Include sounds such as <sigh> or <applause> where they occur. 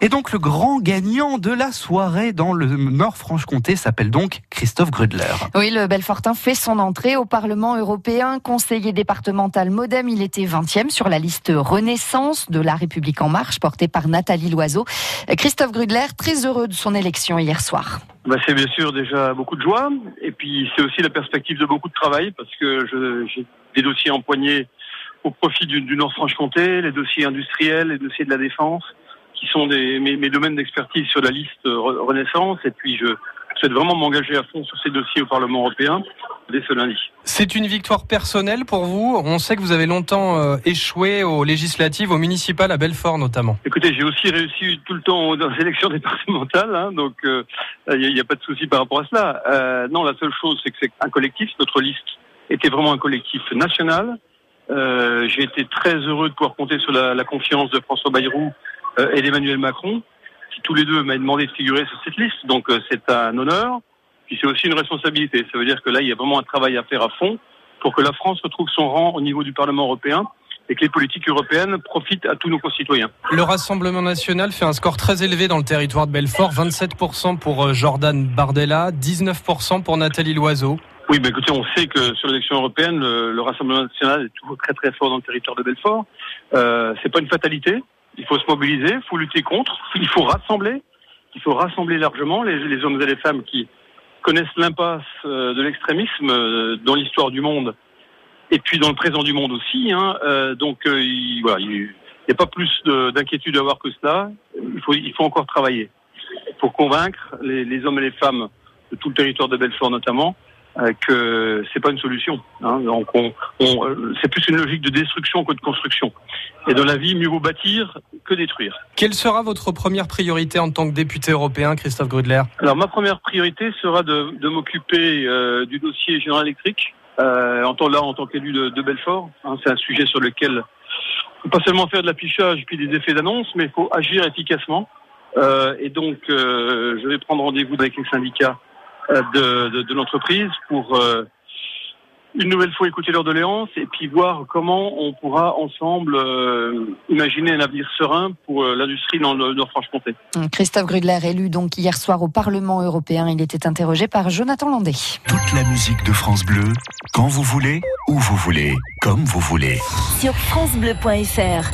Et donc le grand gagnant de la soirée dans le Nord-Franche-Comté s'appelle donc Christophe Grudler. Oui, le Belfortin fait son entrée au Parlement européen. Conseiller départemental Modem, il était 20e sur la liste Renaissance de la République en marche portée par Nathalie Loiseau. Christophe Grudler, très heureux de son élection hier soir. Bah, c'est bien sûr déjà beaucoup de joie et puis c'est aussi la perspective de beaucoup de travail parce que j'ai des dossiers empoignés au profit du, du Nord-Franche-Comté, les dossiers industriels, les dossiers de la défense qui sont des, mes, mes domaines d'expertise sur la liste Renaissance. Et puis, je souhaite vraiment m'engager à fond sur ces dossiers au Parlement européen dès ce lundi. C'est une victoire personnelle pour vous. On sait que vous avez longtemps euh, échoué aux législatives, aux municipales, à Belfort notamment. Écoutez, j'ai aussi réussi tout le temps aux élections <laughs> départementales, hein, donc il euh, n'y a, a, pas de souci par rapport à cela. Euh, non, la seule chose, c'est que c'est un collectif. Notre liste était vraiment un collectif national. Euh, j'ai été très heureux de pouvoir compter sur la, la confiance de François Bayrou euh, et d'Emmanuel Macron, qui tous les deux m'avaient demandé de figurer sur cette liste. Donc euh, c'est un honneur. Puis c'est aussi une responsabilité. Ça veut dire que là, il y a vraiment un travail à faire à fond pour que la France retrouve son rang au niveau du Parlement européen et que les politiques européennes profitent à tous nos concitoyens. Le Rassemblement national fait un score très élevé dans le territoire de Belfort, 27% pour euh, Jordan Bardella, 19% pour Nathalie Loiseau. Oui, mais écoutez, on sait que sur l'élection européenne, le, le, Rassemblement national est toujours très très fort dans le territoire de Belfort. Euh, c'est pas une fatalité. Il faut se mobiliser, il faut lutter contre, il faut rassembler, il faut rassembler largement les, hommes et les femmes qui connaissent l'impasse euh, de l'extrémisme euh, dans l'histoire du monde et puis dans le présent du monde aussi. Hein. Euh, donc il, n'y a pas plus d'inquiétude à avoir que cela. Il faut, il faut encore travailler pour convaincre les, hommes et les femmes de tout le territoire de Belfort notamment euh, que c'est pas une solution. Hein. Donc on, on c'est plus une logique de destruction que de construction. Et dans la vie, mieux vaut bâtir que détruire. Quelle sera votre première priorité en tant que député européen, Christophe Grudler Alors ma première priorité sera de, de m'occuper euh, du dossier Général Électrique. Euh, en tant là, en tant qu'élu de, de, Belfort, hein, c'est un sujet sur lequel faut pas seulement faire de l'affichage puis des effets d'annonce, mais il faut agir efficacement. Euh, et donc, euh, je vais prendre rendez-vous avec les syndicats de, de, de l'entreprise pour une nouvelle fois écouter leurs doléances et puis voir comment on pourra ensemble euh, imaginer un avenir serein pour euh, l'industrie dans le Nord-Franche-Comté. Christophe Grudler, élu donc hier soir au Parlement européen, il était interrogé par Jonathan Landé. Toute la musique de France Bleu, quand vous voulez, où vous voulez, comme vous voulez. Sur francebleu.fr